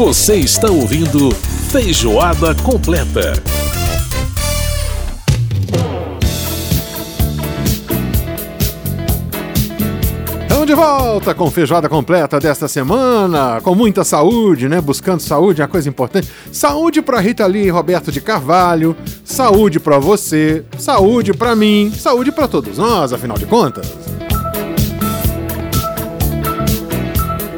Você está ouvindo Feijoada Completa. Estamos de volta com feijoada completa desta semana, com muita saúde, né? Buscando saúde, é uma coisa importante. Saúde para Rita Lee e Roberto de Carvalho, saúde para você, saúde para mim, saúde para todos nós, afinal de contas.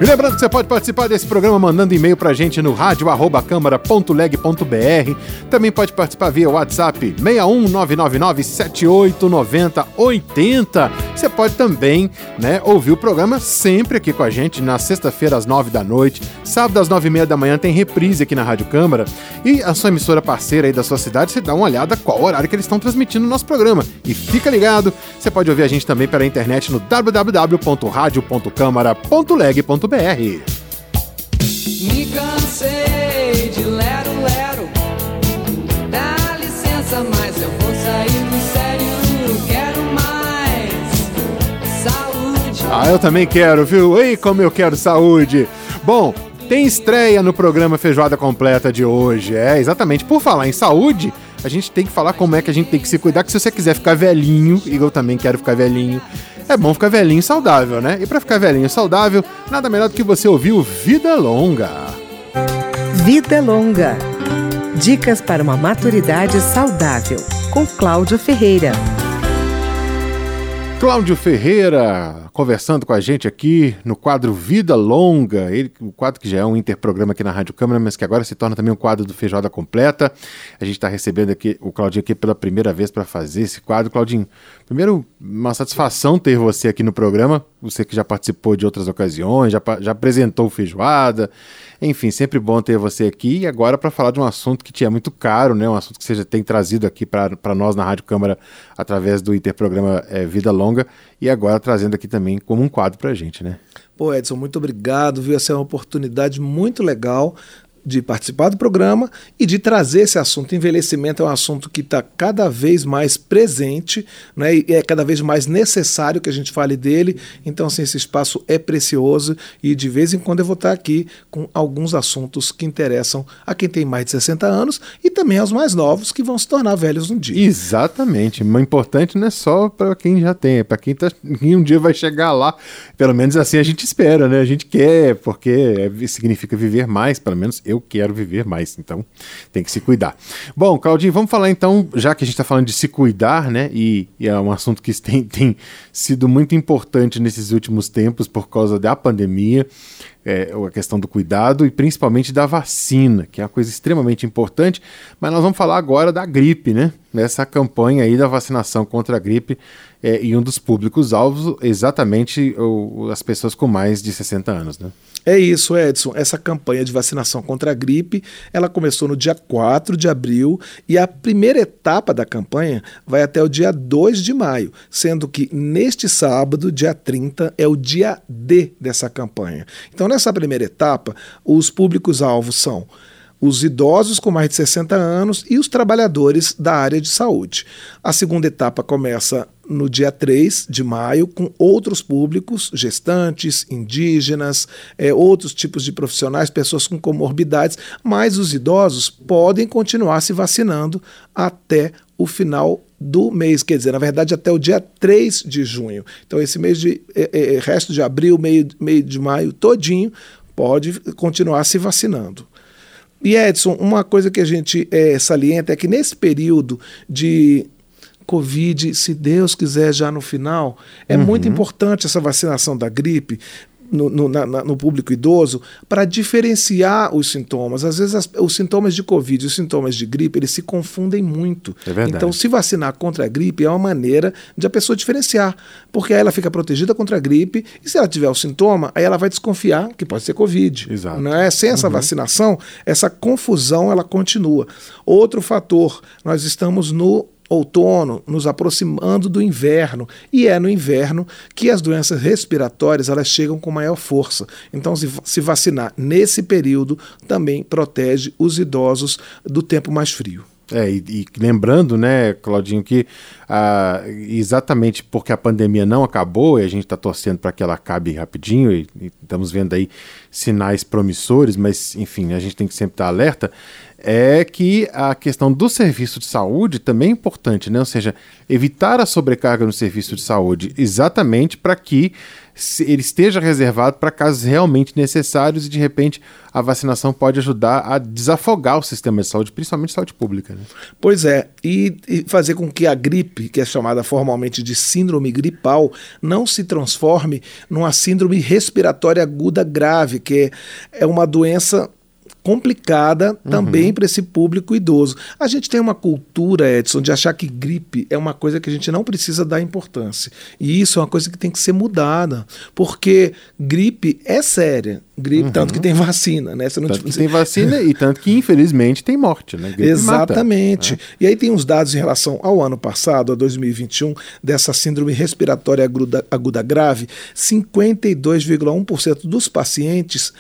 E lembrando que você pode participar desse programa mandando e-mail pra gente no rádio@câmara.leg.br. Também pode participar via WhatsApp 61999789080. Você pode também, né, ouvir o programa sempre aqui com a gente na sexta-feira às nove da noite, sábado às nove e meia da manhã tem reprise aqui na Rádio Câmara e a sua emissora parceira aí da sua cidade, você dá uma olhada qual horário que eles estão transmitindo o nosso programa. E fica ligado, você pode ouvir a gente também pela internet no www.radio.câmara.leg.br. Me cansei de lero, lero. Dá licença, mas eu vou sair do sério. Quero mais saúde. Ah, eu também quero, viu? Ei, como eu quero saúde! Bom, tem estreia no programa Feijoada Completa de hoje. É, exatamente. Por falar em saúde, a gente tem que falar como é que a gente tem que se cuidar, que se você quiser ficar velhinho, e eu também quero ficar velhinho, é bom ficar velhinho e saudável, né? E pra ficar velhinho e saudável, nada melhor do que você ouvir o Vida Longa. Vida Longa. Dicas para uma maturidade saudável. Com Cláudio Ferreira. Cláudio Ferreira conversando com a gente aqui no quadro Vida Longa, ele, o quadro que já é um interprograma aqui na Rádio Câmara, mas que agora se torna também um quadro do Feijoada Completa. A gente está recebendo aqui o Claudinho aqui pela primeira vez para fazer esse quadro. Claudinho, primeiro, uma satisfação ter você aqui no programa, você que já participou de outras ocasiões, já, já apresentou o Feijoada, enfim, sempre bom ter você aqui e agora para falar de um assunto que te é muito caro, né? Um assunto que você já tem trazido aqui para nós na Rádio Câmara através do interprograma é, Vida Longa e agora trazendo aqui também como um quadro para a gente, né? Pô, Edson, muito obrigado, viu? Essa é uma oportunidade muito legal de participar do programa e de trazer esse assunto. Envelhecimento é um assunto que está cada vez mais presente, né? e é cada vez mais necessário que a gente fale dele. Então, assim, esse espaço é precioso e de vez em quando eu vou estar aqui com alguns assuntos que interessam a quem tem mais de 60 anos e também aos mais novos que vão se tornar velhos um dia. Exatamente. O importante não é só para quem já tem, é para quem, tá, quem um dia vai chegar lá. Pelo menos assim a gente espera, né? A gente quer, porque é, significa viver mais, pelo menos quero viver mais, então tem que se cuidar. Bom, Claudinho, vamos falar então, já que a gente está falando de se cuidar, né? E, e, é um assunto que tem, tem sido muito importante nesses últimos tempos por causa da pandemia. É, a questão do cuidado e principalmente da vacina, que é uma coisa extremamente importante, mas nós vamos falar agora da gripe, né? Nessa campanha aí da vacinação contra a gripe é, e um dos públicos-alvos exatamente o, as pessoas com mais de 60 anos, né? É isso, Edson. Essa campanha de vacinação contra a gripe, ela começou no dia 4 de abril e a primeira etapa da campanha vai até o dia 2 de maio, sendo que neste sábado, dia 30, é o dia D dessa campanha. Então, nessa primeira etapa, os públicos-alvos são os idosos com mais de 60 anos e os trabalhadores da área de saúde. A segunda etapa começa no dia 3 de maio com outros públicos, gestantes, indígenas, é, outros tipos de profissionais, pessoas com comorbidades, mas os idosos podem continuar se vacinando até o final do mês, quer dizer, na verdade até o dia 3 de junho. Então esse mês de é, é, resto de abril, meio, meio de maio todinho, pode continuar se vacinando. E Edson, uma coisa que a gente é, salienta é que nesse período de Covid, se Deus quiser já no final, é uhum. muito importante essa vacinação da gripe, no, no, na, no público idoso para diferenciar os sintomas. Às vezes as, os sintomas de Covid e os sintomas de gripe eles se confundem muito. É então, se vacinar contra a gripe é uma maneira de a pessoa diferenciar, porque aí ela fica protegida contra a gripe e se ela tiver o sintoma, aí ela vai desconfiar que pode ser Covid. Exato. Não é? Sem essa uhum. vacinação, essa confusão ela continua. Outro fator, nós estamos no outono, nos aproximando do inverno, e é no inverno que as doenças respiratórias elas chegam com maior força. Então, se, vacinar nesse período também protege os idosos do tempo mais frio. É, e, e lembrando, né, Claudinho, que ah, exatamente porque a pandemia não acabou e a gente está torcendo para que ela acabe rapidinho e, e, estamos vendo aí sinais promissores, mas enfim, a gente tem que sempre estar alerta, é que a questão do serviço de saúde também é importante, né? Ou seja, evitar a sobrecarga no serviço de saúde exatamente para que ele esteja reservado para casos realmente necessários e de repente a vacinação pode ajudar a desafogar o sistema de saúde, principalmente saúde pública. Né? Pois é, e, e, fazer com que a gripe, que é chamada formalmente de síndrome gripal, não se transforme numa síndrome respiratória aguda grave, que é, é uma doença complicada também uhum. para esse público idoso. A gente tem uma cultura, Edson, de achar que gripe é uma coisa que a gente não precisa dar importância. E isso é uma coisa que tem que ser mudada, porque gripe é séria. Gripe, uhum. tanto que tem vacina, né? Você não tanto que tem vacina e tanto que, infelizmente, tem morte, né? Gripe Exatamente. Mata, né? E aí tem uns dados em relação ao ano passado, a 2021, dessa síndrome respiratória aguda, aguda grave, 52,1% dos pacientes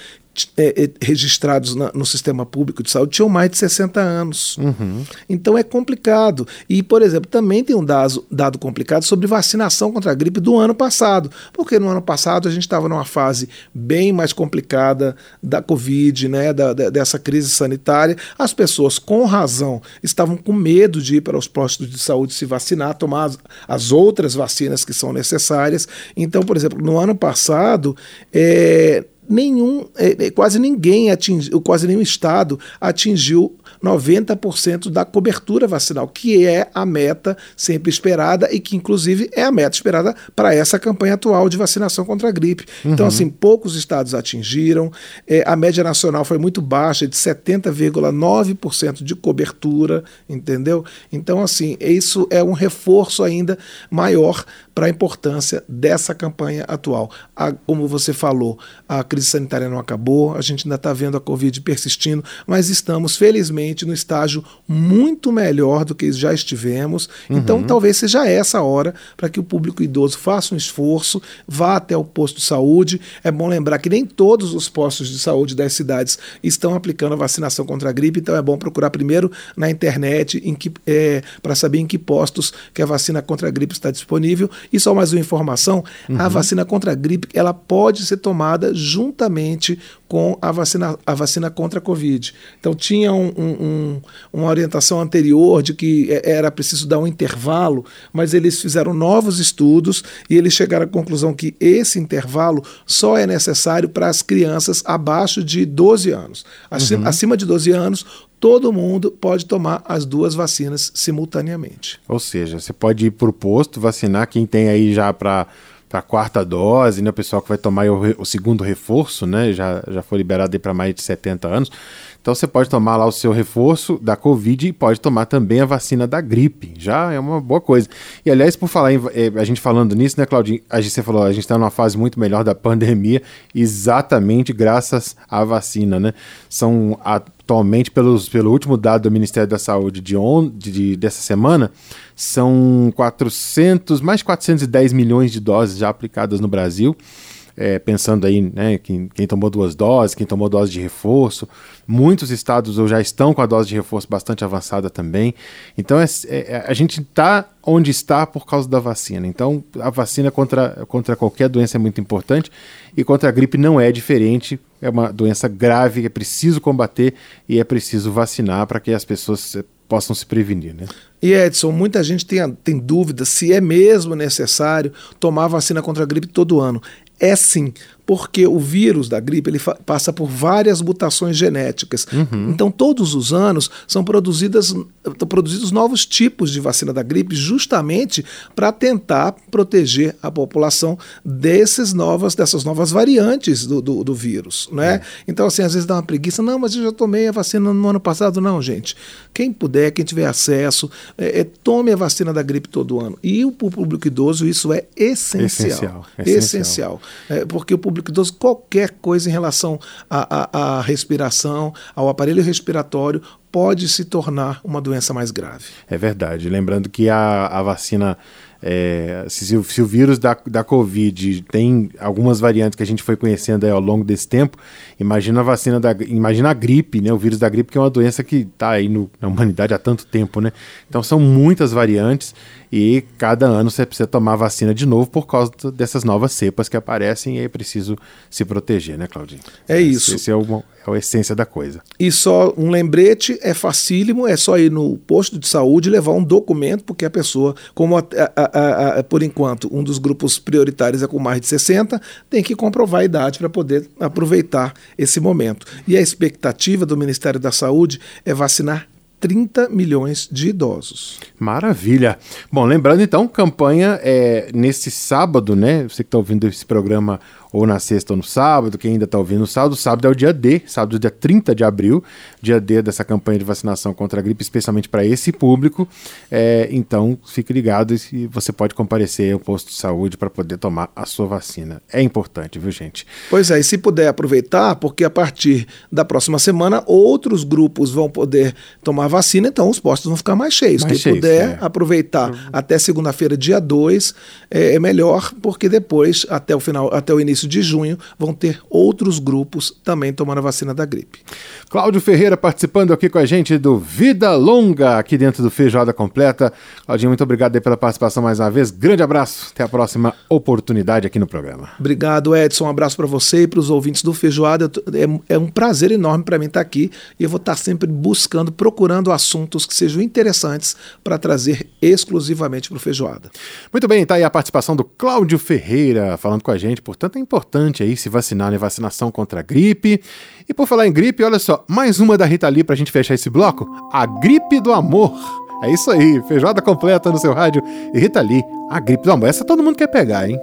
é, é, registrados na, no sistema público de saúde tinham mais de 60 anos. Uhum. Então é complicado. E, por exemplo, também tem um dado, dado complicado sobre vacinação contra a gripe do ano passado. Porque no ano passado a gente estava numa fase bem mais complicada da Covid, né, da, da, dessa crise sanitária. As pessoas, com razão, estavam com medo de ir para os postos de saúde se vacinar, tomar as, as outras vacinas que são necessárias. Então, por exemplo, no ano passado, é, nenhum, é, é, quase ninguém atingiu, quase nenhum estado atingiu 90% da cobertura vacinal, que é a meta sempre esperada e que, inclusive, é a meta esperada para essa campanha atual de vacinação contra a gripe. Então, uhum. Então, assim, poucos estados atingiram, é, a média nacional foi muito baixa, de 70,9% de cobertura, entendeu? Então, assim, isso é um reforço ainda maior para a importância dessa campanha atual. A, como você falou, a crise sanitária não acabou, a gente ainda está vendo a Covid persistindo, mas estamos, felizmente, no estágio muito melhor do que já estivemos. Então, uhum. Então, talvez seja essa hora para que o público idoso faça um esforço, vá até o posto de saúde. É bom lembrar que nem todos os postos de saúde das cidades estão aplicando a vacinação contra a gripe, então é bom procurar primeiro na internet é, para saber em que postos que a vacina contra a gripe está disponível e só mais uma informação: uhum. a vacina contra a gripe ela pode ser tomada juntamente com a vacina, a vacina contra a Covid. Então tinha um, um, uma orientação anterior de que é, era preciso dar um intervalo, mas eles fizeram novos estudos e eles chegaram à conclusão que esse intervalo só é necessário para as crianças abaixo de 12 anos. Acima, uhum. acima de 12 anos, todo mundo pode tomar as duas vacinas simultaneamente. Ou seja, você pode ir para o posto vacinar quem tem aí já para a quarta dose, né? O pessoal que vai tomar o, o segundo reforço, né? Já, já foi liberado para mais de 70 anos. Então você pode tomar lá o seu reforço da Covid e pode tomar também a vacina da gripe. Já é uma boa coisa. E aliás, por falar em eh, a gente falando nisso, né, Claudinho? A gente, você falou, a gente está numa fase muito melhor da pandemia, exatamente graças à vacina, né? São atualmente, pelos, pelo último dado do Ministério da Saúde de, on, de, dessa semana, são 400, mais de 410 milhões de doses já aplicadas no Brasil é, pensando aí, né, quem, quem, tomou duas doses, quem tomou dose de reforço. Muitos estados já estão com a dose de reforço bastante avançada também. Então, é, é, a gente está onde está por causa da vacina. Então, a vacina contra, contra qualquer doença é muito importante e contra a gripe não é diferente. É uma doença grave, é preciso combater e é preciso vacinar para que as pessoas eh, possam se prevenir, né? E Edson, muita gente tem, tem dúvida se é mesmo necessário tomar vacina contra a gripe todo ano. É sim, porque o vírus da gripe ele passa por várias mutações genéticas. Uhum. Então, todos os anos são produzidas, produzidos novos tipos de vacina da gripe, justamente para tentar proteger a população desses novas, dessas novas variantes do, do, do vírus. Né? É. Então, assim, às vezes dá uma preguiça, não, mas eu já tomei a vacina no ano passado. Não, gente. Quem puder, quem tiver acesso, é, é, tome a vacina da gripe todo ano. E o público idoso, isso é essencial. Essencial. essencial. essencial. É, porque o público idoso, qualquer coisa em relação à, respiração, ao aparelho respiratório, pode se tornar uma doença mais grave. É verdade. Lembrando que a, a vacina É, se, o- se o vírus da, da Covid tem algumas variantes que a gente foi conhecendo ao longo desse tempo, imagina a vacina da imagina a gripe, né? O vírus da gripe, que é uma doença que está aí no- na humanidade há tanto tempo, né? Então são muitas variantes e cada ano você precisa tomar vacina de novo por causa dessas novas cepas que aparecem e é preciso se proteger, né, Claudinho? É isso. Esse é, o, é a essência da coisa. E só um lembrete, é facílimo, é só ir no posto de saúde e levar um documento, porque a pessoa, como a- a- a- a- por enquanto um dos grupos prioritários é com mais de 60, tem que comprovar a idade para poder aproveitar esse momento. E a expectativa do Ministério da Saúde é vacinar 30 milhões de idosos. Maravilha. Bom, lembrando então, campanha é nesse sábado, né? Você que está ouvindo esse programa ou na sexta ou no sábado, quem ainda está ouvindo no sábado, sábado é o dia D, sábado dia 30 de abril, dia D dessa campanha de vacinação contra a gripe, especialmente para esse público. É, então, fique ligado e você pode comparecer ao posto de saúde para poder tomar a sua vacina. É importante, viu, gente? Pois é, e se puder aproveitar, porque a partir da próxima semana outros grupos vão poder tomar vacina, então os postos vão ficar mais cheios. Mais Quem cheios, puder é. aproveitar até segunda-feira, dia 2, é, é melhor, porque depois, até o final, até o início de junho, vão ter outros grupos também tomando a vacina da gripe. Cláudio Ferreira participando aqui com a gente do Vida Longa, aqui dentro do Feijoada Completa. Claudinho, muito obrigado pela participação mais uma vez. Grande abraço, até a próxima oportunidade aqui no programa. Obrigado, Edson. Um abraço para você e para os ouvintes do Feijoada. É, é um prazer enorme para mim estar aqui e eu vou estar sempre buscando, procurando assuntos que sejam interessantes para trazer exclusivamente para o Feijoada. Muito bem, tá aí a participação do Cláudio Ferreira falando com a gente. Portanto, é importante aí se vacinar, né? Vacinação contra a gripe. E por falar em gripe, olha só, mais uma da Rita Lee pra gente fechar esse bloco: a gripe do amor. É isso aí, feijoada completa no seu rádio. Rita Lee, a gripe do amor. Essa todo mundo quer pegar, hein?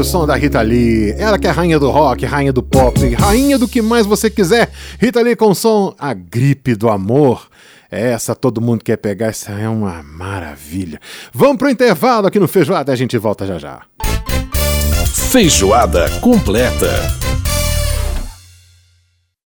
O som da Rita Lee. Ela que é rainha do rock, rainha do pop, rainha do que mais você quiser. Rita Lee com o som A Gripe do Amor. Essa todo mundo quer pegar, essa é uma maravilha. Vamos pro intervalo aqui no Feijoada, a gente volta já já. Feijoada completa.